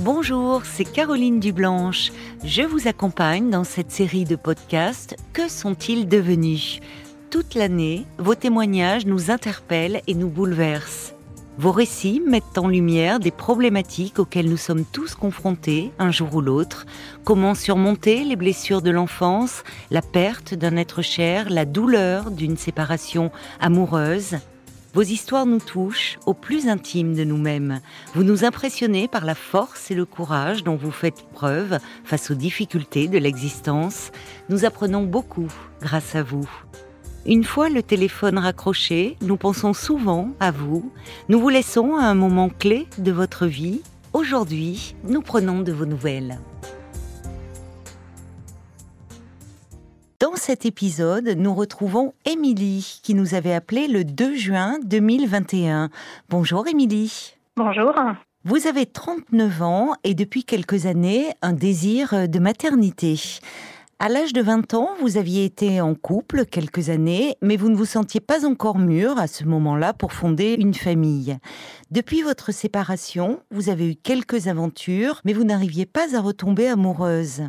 Bonjour, c'est Caroline Dublanche. Je vous accompagne dans cette série de podcasts Que sont-ils devenus? Toute l'année, vos témoignages nous interpellent et nous bouleversent. Vos récits mettent en lumière des problématiques auxquelles nous sommes tous confrontés un jour ou l'autre. Comment surmonter les blessures de l'enfance, la perte d'un être cher, la douleur d'une séparation amoureuse? Vos histoires nous touchent au plus intime de nous-mêmes. Vous nous impressionnez par la force et le courage dont vous faites preuve face aux difficultés de l'existence. Nous apprenons beaucoup grâce à vous. Une fois le téléphone raccroché, nous pensons souvent à vous. Nous vous laissons à un moment clé de votre vie. Aujourd'hui, nous prenons de vos nouvelles. Dans cet épisode, nous retrouvons Émilie qui nous avait appelé le 2 juin 2021. Bonjour Émilie. Bonjour. Vous avez 39 ans et depuis quelques années un désir de maternité. À l'âge de 20 ans, vous aviez été en couple quelques années, mais vous ne vous sentiez pas encore mûr à ce moment-là pour fonder une famille. Depuis votre séparation, vous avez eu quelques aventures, mais vous n'arriviez pas à retomber amoureuse.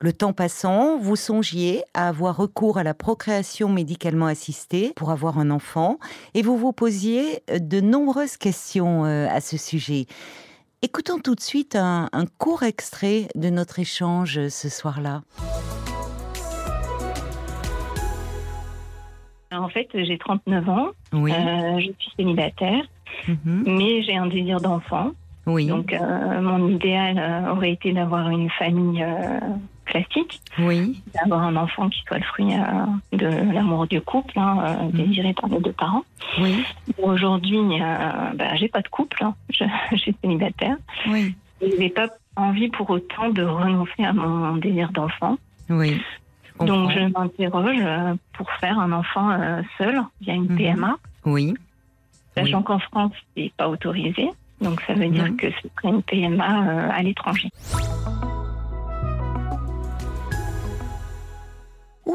Le temps passant, vous songiez à avoir recours à la procréation médicalement assistée pour avoir un enfant, et vous vous posiez de nombreuses questions euh, à ce sujet. Écoutons tout de suite un, un court extrait de notre échange ce soir-là. En fait, j'ai 39 ans. Oui. Euh, je suis célibataire, Mhm. mais j'ai un désir d'enfant. Oui. Donc, euh, mon idéal euh, aurait été d'avoir une famille classique, oui. d'avoir un enfant qui soit le fruit de l'amour du couple, hein, euh, désiré par les deux parents. Oui. Aujourd'hui, bah, j'ai pas de couple, hein. je, je suis célibataire. Oui. Et j'ai pas envie pour autant de renoncer à mon désir d'enfant. Oui. Donc, je m'interroge euh, pour faire un enfant euh, seul via une Mhm. PMA. Oui. Sachant Oui. qu'en France, c'est pas autorisé. Donc, ça veut dire Mhm. que ce serait une PMA euh, à l'étranger.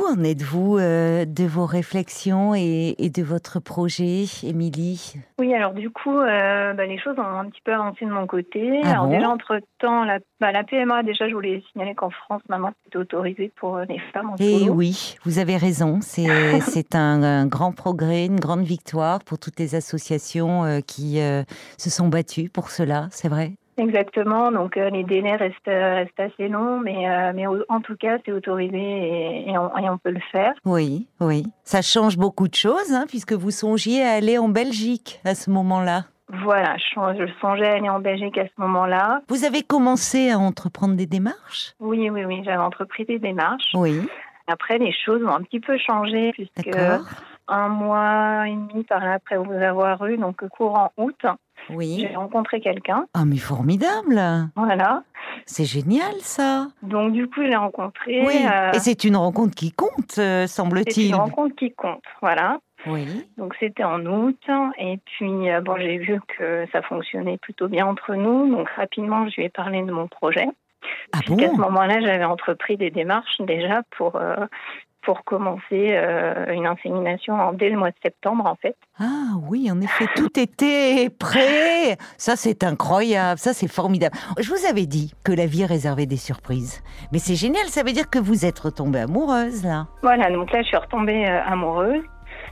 Où en êtes-vous euh, de vos réflexions et, et de votre projet, Émilie? Oui, alors du coup, euh, bah, les choses ont un petit peu avancé de mon côté. Ah alors bon? déjà, entre-temps, la, bah, la PMA, déjà, je voulais signaler qu'en France, maintenant, c'était autorisé pour euh, les femmes en Eh solo. oui, vous avez raison. C'est c'est un, un grand progrès, une grande victoire pour toutes les associations euh, qui se sont battues pour cela, c'est vrai Exactement, donc euh, les délais restent, euh, restent assez longs, mais, euh, mais en tout cas, c'est autorisé et, et on, et on peut le faire. Oui, oui. Ça change beaucoup de choses, hein, puisque vous songiez à aller en Belgique à ce moment-là. Voilà, je, je songeais à aller en Belgique à ce moment-là. Vous avez commencé à entreprendre des démarches? Oui, oui, oui, j'avais entrepris des démarches. Oui, Après, les choses ont un petit peu changé puisque d'accord. Un mois et demi par là après vous avoir eu, donc courant août, Oui. j'ai rencontré quelqu'un. Ah, mais formidable Voilà. C'est génial, ça Donc du coup, je l'ai rencontré. Oui, euh, et c'est une rencontre qui compte, euh, c'est semble-t-il. une rencontre qui compte. Voilà. Oui, Donc c'était en août. Et puis, euh, bon, j'ai vu que ça fonctionnait plutôt bien entre nous. Donc rapidement, je lui ai parlé de mon projet. ah bon? Puisqu'à ce moment-là, j'avais entrepris des démarches déjà pour, pour commencer euh, une insémination en- dès le mois de septembre, en fait. Ah oui, en effet, tout était prêt. Ça, c'est incroyable, ça, c'est formidable. Je vous avais dit que la vie réservait des surprises. Mais c'est génial, ça veut dire que vous êtes retombée amoureuse, là. Voilà, donc là, je suis retombée euh, amoureuse.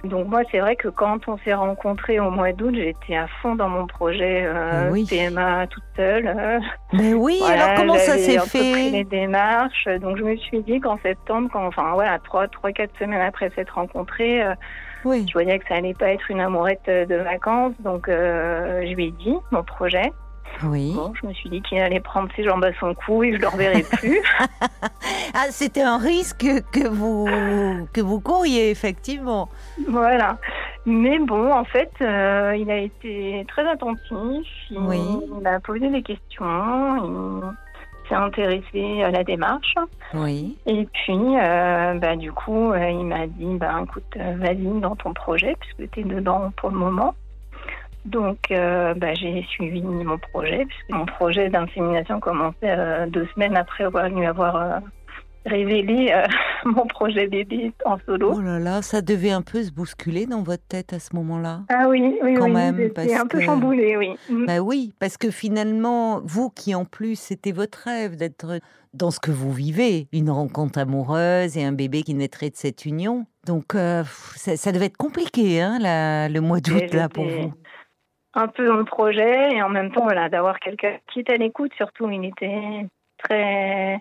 Donc moi, c'est vrai que quand on s'est rencontrés au mois d'août, j'étais à fond dans mon projet euh, Oui. PMA toute seule. euh. Mais oui, Voilà, alors comment ça s'est entrepris les fait démarches. Donc je me suis dit qu'en septembre, quand, enfin voilà, trois, trois, quatre semaines après s'être rencontrés, euh, Oui, je voyais que ça allait pas être une amourette euh, de vacances. Donc euh, je lui ai dit mon projet. Oui. Bon, je me suis dit qu'il allait prendre ses jambes à son cou et je le reverrai plus. Ah, c'était un risque que vous, que vous couriez, effectivement. Voilà. Mais bon, en fait, euh, il a été très attentif. Il, Oui. il a posé des questions. Il s'est intéressé à la démarche. Oui, Et puis, euh, bah, du coup, euh, il m'a dit, bah, écoute, vas-y dans ton projet, puisque tu es dedans pour le moment. Donc, euh, bah, j'ai suivi mon projet, puisque mon projet d'insémination commençait euh, deux semaines après avoir, lui avoir euh, révéler euh, mon projet bébé en solo. Oh là là, ça devait un peu se bousculer dans votre tête à ce moment-là. Ah oui, oui, Quand oui, même, parce un peu que- chamboulée, oui. Mm. Bah oui, parce que finalement, vous qui en plus, c'était votre rêve d'être dans ce que vous vivez, une rencontre amoureuse et un bébé qui naîtrait de cette union. Donc, ça, ça devait être compliqué, hein, la- le mois d'août, là, pour vous. Un peu dans le projet et en même temps, voilà, d'avoir quelqu'un qui est à l'écoute, surtout, il était très,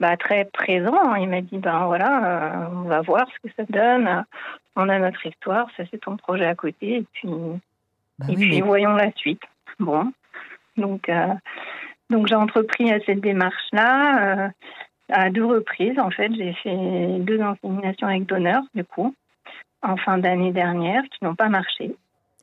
bah, très présent. Il m'a dit, ben voilà, euh, on va voir ce que ça donne. On a notre histoire, ça c'est ton projet à côté, et puis, Bah et oui, puis mais- voyons la suite. Bon, donc, euh, donc j'ai entrepris à cette démarche-là euh, à deux reprises. En fait, j'ai fait deux inséminations avec donneur, du coup, en fin d'année dernière, qui n'ont pas marché.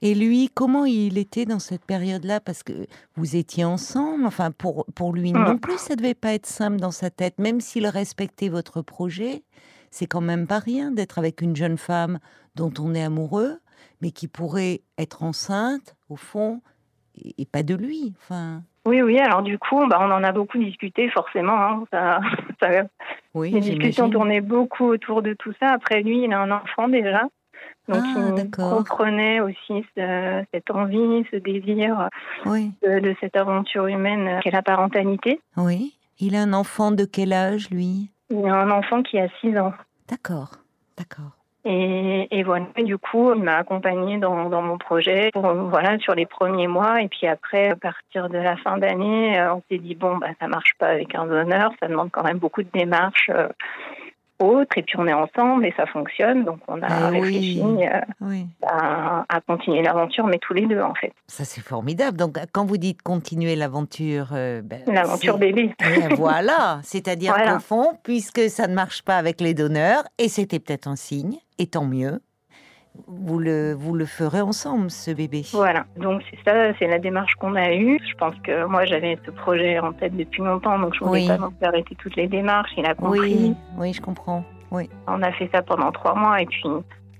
Et lui, comment il était dans cette période-là? Parce que vous étiez ensemble. Enfin, pour, pour lui Mm. non plus, ça devait pas être simple dans sa tête. Même s'il respectait votre projet, c'est quand même pas rien d'être avec une jeune femme dont on est amoureux, mais qui pourrait être enceinte, au fond, et, et pas de lui. Enfin, Oui, oui. Alors du coup, bah, on en a beaucoup discuté, forcément. hein. Ça, ça- oui, les discussions tournaient beaucoup autour de tout ça. Après, lui, il a un enfant déjà. Donc, Ah, il d'accord. comprenait aussi ce- cette envie, ce désir Oui, de, de cette aventure humaine qu'est la parentalité. oui. Il a un enfant de quel âge, lui? Il a un enfant qui a 6 ans. D'accord, d'accord. Et, et voilà, du coup, il m'a accompagnée dans, dans mon projet pour, voilà, sur les premiers mois. Et puis après, à partir de la fin d'année, euh, on s'est dit, bon, bah, ça marche pas avec un donneur, ça demande quand même beaucoup de démarches autres. Et puis on est ensemble et ça fonctionne. Donc on a Eh réfléchi euh, Oui. à, à continuer l'aventure, mais tous les deux, en fait. Ça, c'est formidable. Donc, quand vous dites continuer l'aventure, euh, ben, L'aventure bébé. Voilà, c'est-à-dire Voilà. qu'au fond, puisque ça ne marche pas avec les donneurs, et c'était peut-être un signe, et tant mieux, vous le, vous le ferez ensemble, ce bébé. Voilà, donc c'est ça, c'est la démarche qu'on a eue. Je pense que moi j'avais ce projet en tête depuis longtemps, donc je voulais Oui. pas non plus arrêter toutes les démarches. Il a compris. Oui, oui, je comprends. Oui. On a fait ça pendant trois mois et puis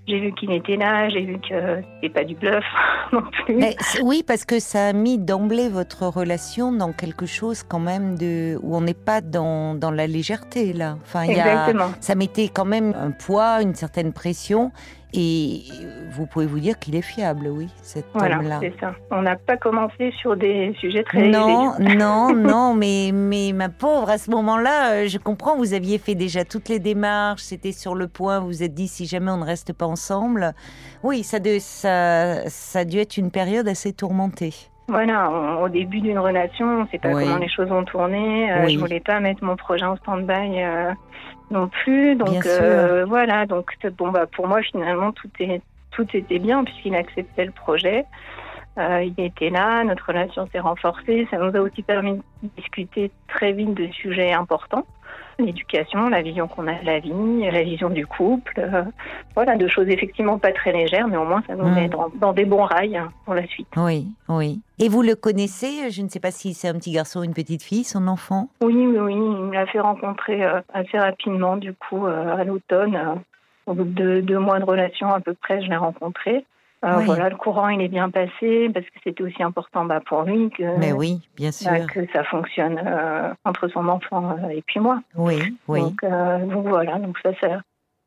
j'ai vu qu'il était là, j'ai vu que c'était pas du bluff non plus. Mais oui, parce que ça a mis d'emblée votre relation dans quelque chose quand même de où on n'est pas dans, dans la légèreté là. Enfin, il y a, Exactement. ça mettait quand même un poids, une certaine pression, et vous pouvez vous dire qu'il est fiable, oui, cet Voilà, homme-là. c'est ça. On n'a pas commencé sur des sujets très Non, non, non, mais, mais ma pauvre, à ce moment-là, euh, je comprends, vous aviez fait déjà toutes les démarches, c'était sur le point, vous vous êtes dit si jamais on ne reste pas ensemble. Oui, ça, de, ça, ça a dû être une période assez tourmentée. Voilà, on- au début d'une relation, on ne sait pas Oui. comment les choses vont tourner. Euh, Oui. Je voulais pas mettre mon projet en stand-by euh, non plus. Donc euh, voilà, donc bon bah pour moi finalement tout est tout était bien puisqu'il acceptait le projet. Euh, il était là, notre relation s'est renforcée. Ça nous a aussi permis de discuter très vite de sujets importants. L'éducation, la vision qu'on a de la vie, la vision du couple. euh, voilà, de choses effectivement pas très légères, mais au moins ça nous met dans, dans des bons rails pour la suite. Oui, oui. Et vous le connaissez Je ne sais pas si c'est un petit garçon ou une petite fille, son enfant? Oui, oui, oui. Il me l'a fait rencontrer euh, assez rapidement, du coup, euh, à l'automne. euh, au bout de deux mois de relation à peu près, je l'ai rencontré. Euh, Oui. Voilà, le courant, il est bien passé parce que c'était aussi important bah, pour lui que, Mais oui, bien sûr. bah, que ça fonctionne euh, entre son enfant euh, et puis moi. Oui, oui. Donc, euh, donc voilà, donc ça, ça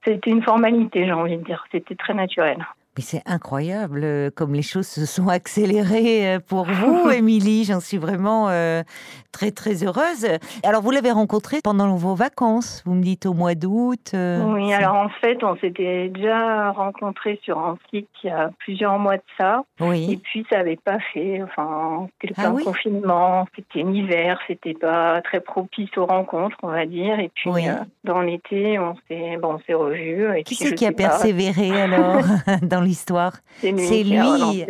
c'était une formalité, j'ai envie de dire. C'était très naturel. Mais c'est incroyable euh, comme les choses se sont accélérées euh, pour vous, Émilie. J'en suis vraiment euh, très, très heureuse. Alors, vous l'avez rencontré pendant vos vacances, vous me dites au mois d'août. euh, Oui, alors en fait, on s'était déjà rencontrés sur un site il y a plusieurs mois de ça. Et Oui, puis ça n'avait pas fait, enfin, c'était Ah un oui confinement, c'était l'hiver, c'était pas très propice aux rencontres, on va dire. Et puis Oui. euh, dans l'été, on s'est, bon, on s'est revus. Et qui c'est qui a pas, persévéré alors dans l'histoire C'est lui.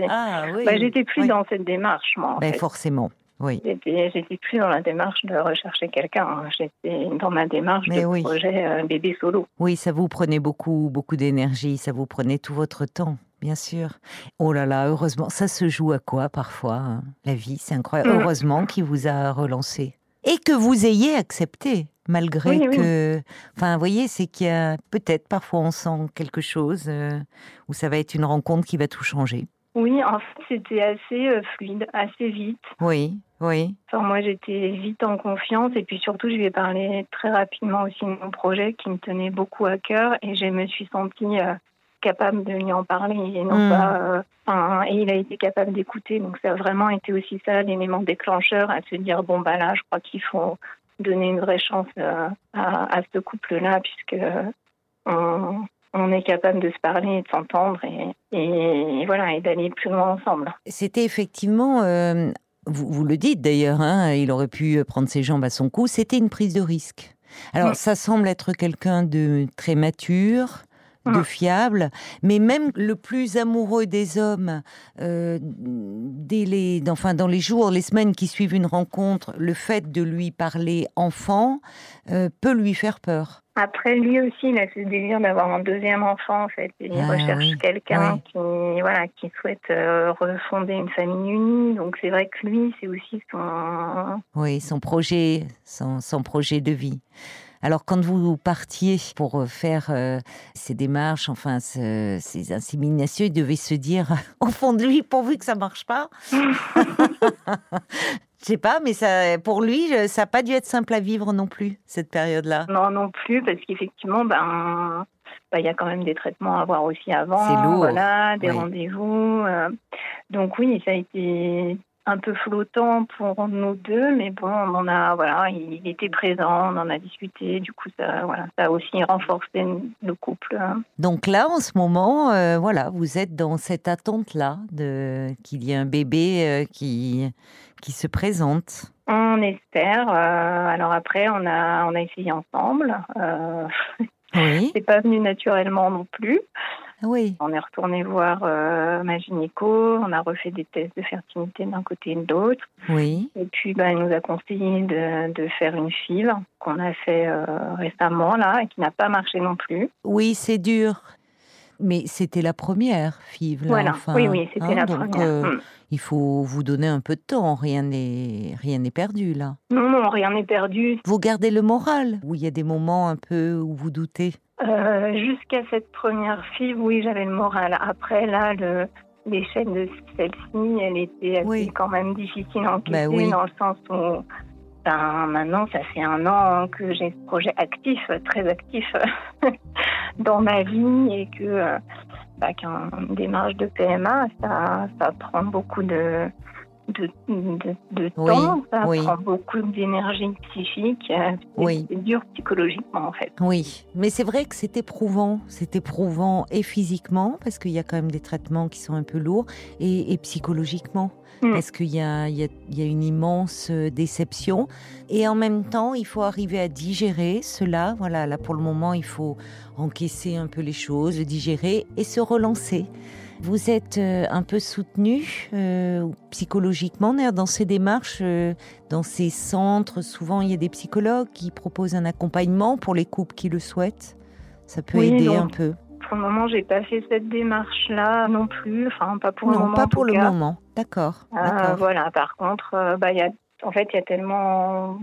Ah oui. Bah, j'étais plus Oui. dans cette démarche, moi. En Ben, fait. forcément, oui. J'étais, plus dans la démarche de rechercher quelqu'un. hein. J'étais dans ma démarche Mais de oui. projet euh, bébé solo. Oui, ça vous prenait beaucoup, beaucoup d'énergie, ça vous prenait tout votre temps, bien sûr. Oh là là, heureusement, ça se joue à quoi parfois hein? La vie, c'est incroyable. Mm. Heureusement qu'il vous a relancé. Et que vous ayez accepté, malgré Oui, oui. que... Enfin, vous voyez, c'est qu'il y a peut-être parfois on sent quelque chose euh, où ça va être une rencontre qui va tout changer. Oui, en fait, c'était assez euh, fluide, assez vite. Oui, oui. Enfin, moi, j'étais vite en confiance et puis surtout, je lui ai parlé très rapidement aussi de mon projet qui me tenait beaucoup à cœur et je me suis sentie euh, capable de lui en parler et non Mm. pas. euh, enfin, et il a été capable d'écouter. Donc, ça a vraiment été aussi ça l'élément déclencheur à se dire bon, bah là, je crois qu'il faut donner une vraie chance à, à ce couple-là puisque euh, on, on est capable de se parler et de s'entendre et, et voilà et d'aller plus loin ensemble. C'était effectivement, euh, vous, vous le dites d'ailleurs, hein, il aurait pu prendre ses jambes à son cou, c'était une prise de risque. Alors ça semble être quelqu'un de très mature, de fiable, mais même le plus amoureux des hommes, euh, dès les, enfin, dans les jours, les semaines qui suivent une rencontre, le fait de lui parler enfant euh, peut lui faire peur. Après, lui aussi, il a ce désir d'avoir un deuxième enfant, en fait. Il Ah, recherche oui. quelqu'un Oui. qui, voilà, qui souhaite euh, refonder une famille unie. Donc, c'est vrai que lui, c'est aussi son. Oui, son projet, son, son projet de vie. Alors, quand vous partiez pour euh, faire euh, ces démarches, enfin, ce- ces inséminations, il devait se dire, au fond de lui, pourvu que ça marche pas. Je sais pas, mais ça, pour lui, je- ça n'a pas dû être simple à vivre non plus, cette période-là. Non, non plus, parce qu'effectivement, ben. ben, Il y a quand même des traitements à voir aussi avant, C'est lourd, voilà, des oui. rendez-vous. euh. donc oui, ça a été un peu flottant pour nous deux, mais bon, on en a, voilà, il était présent, on en a discuté, du coup, ça, voilà, ça a aussi renforcé le couple. hein. Donc là, en ce moment, euh, voilà, vous êtes dans cette attente-là de qu'il y ait un bébé euh, qui qui se présente. On espère. euh, alors après, on a, on a essayé ensemble. Oui, c'est pas venu naturellement non plus. Oui, On est retourné voir euh, ma gynéco. On a refait des tests de fertilité d'un côté et de l'autre. oui. Et puis, bah, elle nous a conseillé de, de faire une file qu'on a fait euh, récemment là et qui n'a pas marché non plus. Oui, c'est dur. Mais c'était la première, FIV. Là, voilà. enfin, oui, oui, c'était hein, la donc, première. euh, Mm. Il faut vous donner un peu de temps. Rien n'est rien n'est perdu là. Non, non, rien n'est perdu. Vous gardez le moral. Ou il y a des moments un peu où vous doutez. Euh, Jusqu'à cette première fille, oui, j'avais le moral. Après, là, le, l'échec de celle-ci, elle était assez Oui. quand même difficile à encaisser Bah oui. dans le sens où ben, maintenant, ça fait un an que j'ai ce projet actif, très actif dans ma vie et que euh, bah, qu'une démarche de PMA, ça, ça prend beaucoup de, de, de, de Oui, temps, ça oui. prend beaucoup d'énergie psychique. euh, c'est- Oui. C'est dur psychologiquement, en fait. Oui, mais c'est vrai que c'est éprouvant. C'est éprouvant et physiquement, parce qu'il y a quand même des traitements qui sont un peu lourds, et, et psychologiquement, Mm. parce qu'il y a, il y, a, il y a une immense euh, déception. Et en même temps, il faut arriver à digérer cela. Voilà, là pour le moment, il faut encaisser un peu les choses, digérer et se relancer. Vous êtes euh, un peu soutenu euh, psychologiquement dans ces démarches, euh, dans ces centres. Souvent, il y a des psychologues qui proposent un accompagnement pour les couples qui le souhaitent. Ça peut Oui, aider un peu. Pour le moment, j'ai pas fait cette démarche-là non plus. Enfin, pas pour le non, moment. pas pour le cas. moment. D'accord. Euh, d'accord. voilà. Par contre, bah, il y a, en fait, il y a tellement,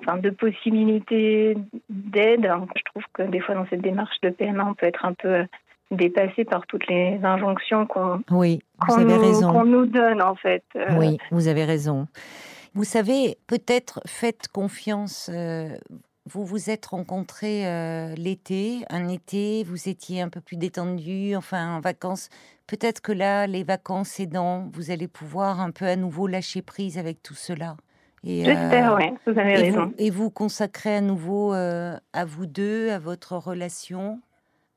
enfin, de possibilités d'aide. Je trouve que des fois, dans cette démarche de PMA, on peut être un peu dépassé par toutes les injonctions qu'on Oui, avez nous, qu'on nous donne, en fait. Euh, Oui, vous avez raison. Vous savez, peut-être faites confiance. euh, vous vous êtes rencontrés euh, l'été, un été, vous étiez un peu plus détendu, enfin en vacances. Peut-être que là, les vacances aidant, vous allez pouvoir un peu à nouveau lâcher prise avec tout cela. J'espère, euh, oui. Vous avez et raison. vous, et vous consacrer à nouveau euh, à vous deux, à votre relation,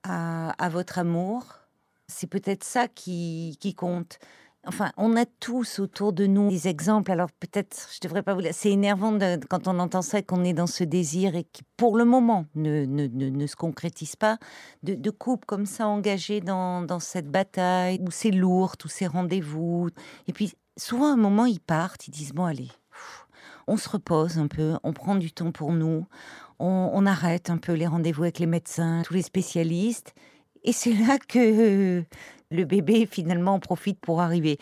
à, votre amour. C'est peut-être ça qui, qui compte. Enfin, on a tous autour de nous des exemples. Alors peut-être, je devrais pas vous. C'est énervant quand on entend ça qu'on est dans ce désir et qui, pour le moment, ne, ne, ne, ne se concrétise pas. De, couples comme ça engagés dans, dans cette bataille où c'est lourd, tous ces rendez-vous. Et puis souvent, à un moment, ils partent, ils disent bon allez, on se repose un peu, on prend du temps pour nous, on, arrête un peu les rendez-vous avec les médecins, tous les spécialistes. Et c'est là que le bébé finalement en profite pour arriver.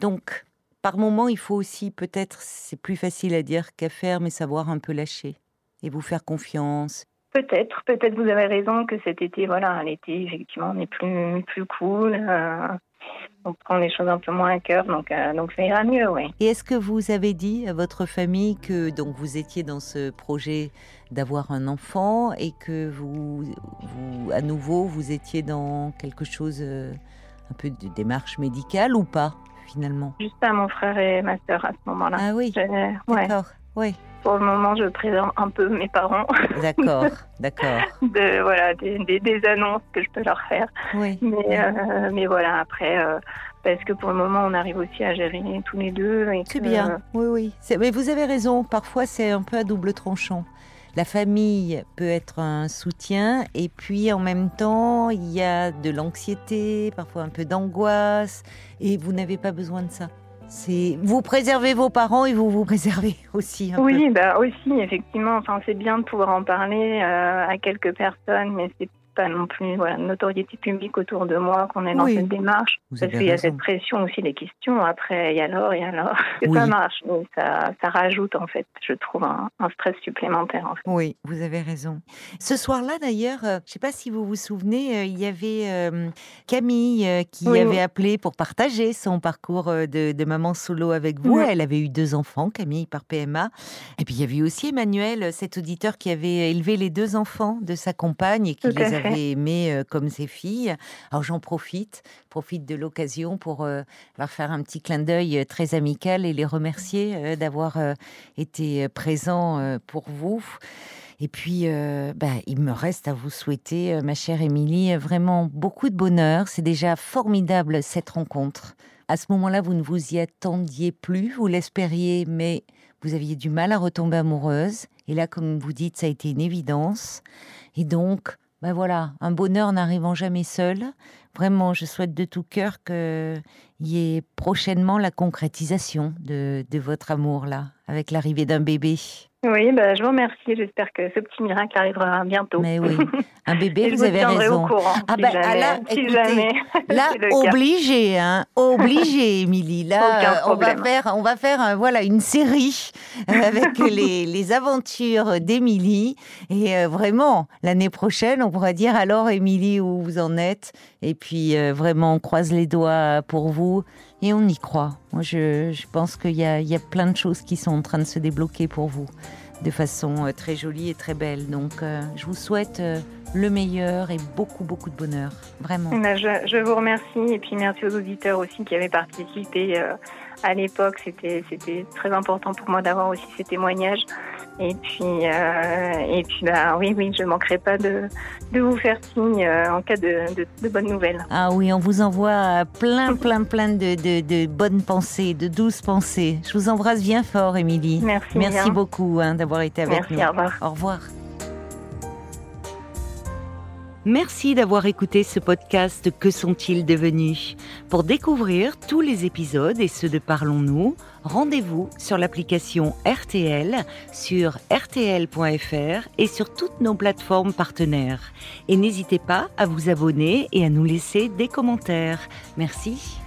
Donc, par moment, il faut aussi peut-être, c'est plus facile à dire qu'à faire, mais savoir un peu lâcher et vous faire confiance. Peut-être, peut-être vous avez raison que cet été, voilà, l'été, effectivement, n'est plus, plus cool. euh, on prend les choses un peu moins à cœur, donc, euh, donc ça ira mieux, oui. Et est-ce que vous avez dit à votre famille que donc vous étiez dans ce projet d'avoir un enfant et que vous, vous, à nouveau, vous étiez dans quelque chose, euh, un peu de démarche médicale ou pas, finalement? Juste à mon frère et ma sœur à ce moment-là. Ah oui, ouais. d'accord, oui. Pour le moment, je présente un peu mes parents. D'accord, d'accord. de voilà, des, des, des, annonces que je peux leur faire. Oui. Mais, euh, mais voilà, après, euh, parce que pour le moment, on arrive aussi à gérer tous les deux. C'est bien, oui, oui. Mais vous avez raison, parfois c'est un peu à double tranchant. La famille peut être un soutien et puis en même temps, il y a de l'anxiété, parfois un peu d'angoisse et vous n'avez pas besoin de ça. C'est vous préservez vos parents et vous vous préservez aussi. Un oui, peu. bah aussi effectivement. Enfin, c'est bien de pouvoir en parler euh, à quelques personnes, mais c'est pas non plus voilà, une notoriété publique autour de moi qu'on est dans Oui. cette démarche. Vous parce qu'il y a cette pression aussi, les questions après, et alors, et alors. Que Oui. ça marche, mais ça, ça rajoute en fait, je trouve, un, un stress supplémentaire. En fait. Oui, vous avez raison. Ce soir-là, d'ailleurs, euh, je ne sais pas si vous vous souvenez, euh, il y avait euh, Camille qui Oui. avait appelé pour partager son parcours de, de maman solo avec vous. Elle avait eu deux enfants, Camille par PMA. Et puis il y avait aussi Emmanuel, cet auditeur qui avait élevé les deux enfants de sa compagne et qui les fait. Aimés euh, comme ses filles. Alors j'en profite, profite de l'occasion pour leur faire un petit clin d'œil très amical et les remercier d'avoir été présents pour vous. Et puis, bah, il me reste à vous souhaiter, ma chère Émilie, vraiment beaucoup de bonheur. C'est déjà formidable cette rencontre. À ce moment-là, vous ne vous y attendiez plus, vous l'espériez, mais vous aviez du mal à retomber amoureuse. Et là, comme vous dites, ça a été une évidence. Et donc, ben voilà, un bonheur n'arrivant jamais seul. Vraiment, je souhaite de tout cœur qu'il y ait prochainement la concrétisation de, de votre amour, là, avec l'arrivée d'un bébé. Oui, bah, je vous remercie. J'espère que ce petit miracle arrivera bientôt. Mais oui, un bébé, je vous avez raison. Au courant, Ah si bah, ah là, écoutez, Là, obligé, hein, obligé, Émilie. Là, on va faire, on va faire, euh, voilà, une série euh, avec les, les aventures d'Émilie. Et euh, vraiment, l'année prochaine, on pourra dire alors, Émilie, où vous en êtes. Et puis, euh, vraiment, on croise les doigts pour vous. Et on y croit. Moi, je, pense qu'il y a, plein de choses qui sont en train de se débloquer pour vous de façon euh, très jolie et très belle. Donc, euh, je vous souhaite euh, le meilleur et beaucoup, beaucoup de bonheur. Vraiment. Bah, je, vous remercie et puis merci aux auditeurs aussi qui avaient participé à l'époque. C'était c'était très important pour moi d'avoir aussi ces témoignages. Et puis euh, et puis bah oui oui je manquerai pas de de vous faire signe euh, en cas de, de, de bonnes nouvelles. Ah oui, on vous envoie plein, plein, plein de, de- de bonnes pensées, de douces pensées. Je vous embrasse bien fort, Émilie. Merci. Merci bien. beaucoup hein, d'avoir été avec Merci. nous. Au revoir. Au revoir. Merci d'avoir écouté ce podcast Que sont-ils devenus? Pour découvrir tous les épisodes et ceux de Parlons-nous, rendez-vous sur l'application RTL, sur rtl.fr et sur toutes nos plateformes partenaires. Et n'hésitez pas à vous abonner et à nous laisser des commentaires. Merci.